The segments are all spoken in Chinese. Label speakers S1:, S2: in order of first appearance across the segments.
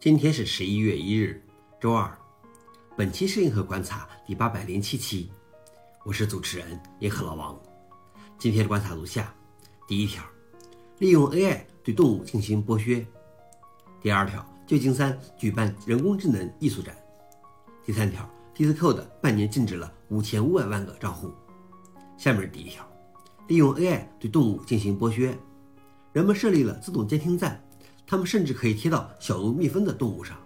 S1: 今天是十一月一日，周二。本期是银河观察第八百零七期，我是主持人银河老王。今天的观察如下：第一条，利用 AI 对动物进行剥削；第二条，旧金山举办人工智能艺术展；第三条，Discord 半年禁止了五千五百万个账户。下面是第一条，利用 AI 对动物进行剥削，人们设立了自动监听站。它们甚至可以贴到小如蜜蜂的动物上。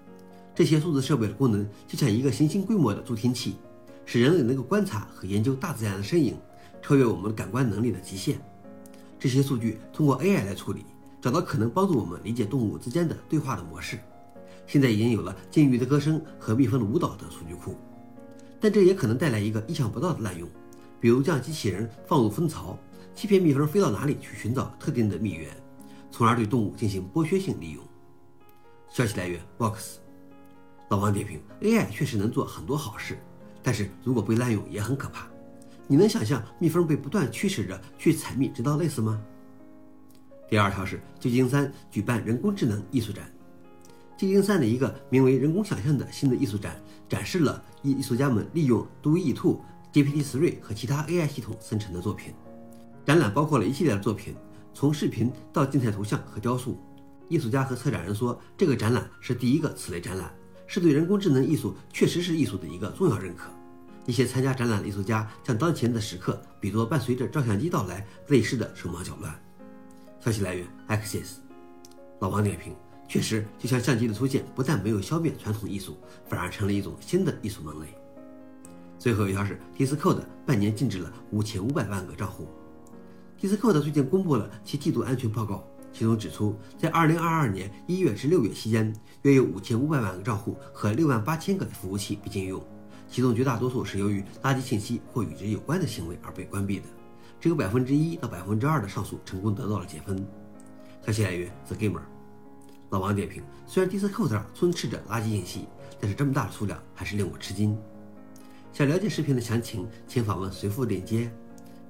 S1: 这些数字设备的功能就像一个行星规模的助听器，使人类能够观察和研究大自然的身影，超越我们感官能力的极限。这些数据通过 AI 来处理，找到可能帮助我们理解动物之间的对话的模式。现在已经有了鲸鱼的歌声和蜜蜂的舞蹈等数据库，但这也可能带来一个意想不到的滥用，比如将机器人放入蜂巢，欺骗蜜蜂飞到哪里去寻找特定的蜜源。从而对动物进行剥削性利用。消息来源：Box。老王点评：AI 确实能做很多好事，但是如果被滥用也很可怕。你能想象蜜蜂被不断驱使着去采蜜直到累死吗？第二条是旧金山举办人工智能艺术展。旧金山的一个名为“人工想象”的新的艺术展，展示了艺艺术家们利用 DALL-E 2、GPT-3 和其他 AI 系统生成的作品。展览包括了一系列的作品。从视频到静态图像和雕塑，艺术家和策展人说，这个展览是第一个此类展览，是对人工智能艺术确实是艺术的一个重要认可。一些参加展览的艺术家将当前的时刻比作伴随着照相机到来类似的手忙脚乱。消息来源：Access。老王点评：确实，就像相机的出现，不但没有消灭传统艺术，反而成了一种新的艺术门类。最后一条是，Discord 半年禁止了五千五百万个账户。Discord 最近公布了其季度安全报告，其中指出，在2022年1月至6月期间，约有5500万个账户和6万8千个服务器被禁用，其中绝大多数是由于垃圾信息或与之有关的行为而被关闭的，只有百分之一到百分之二的上诉成功得到了解封。消息来源：The Gamer。老王点评：虽然 Discord 充斥着垃圾信息，但是这么大的数量还是令我吃惊。想了解视频的详情，请访问随附链接。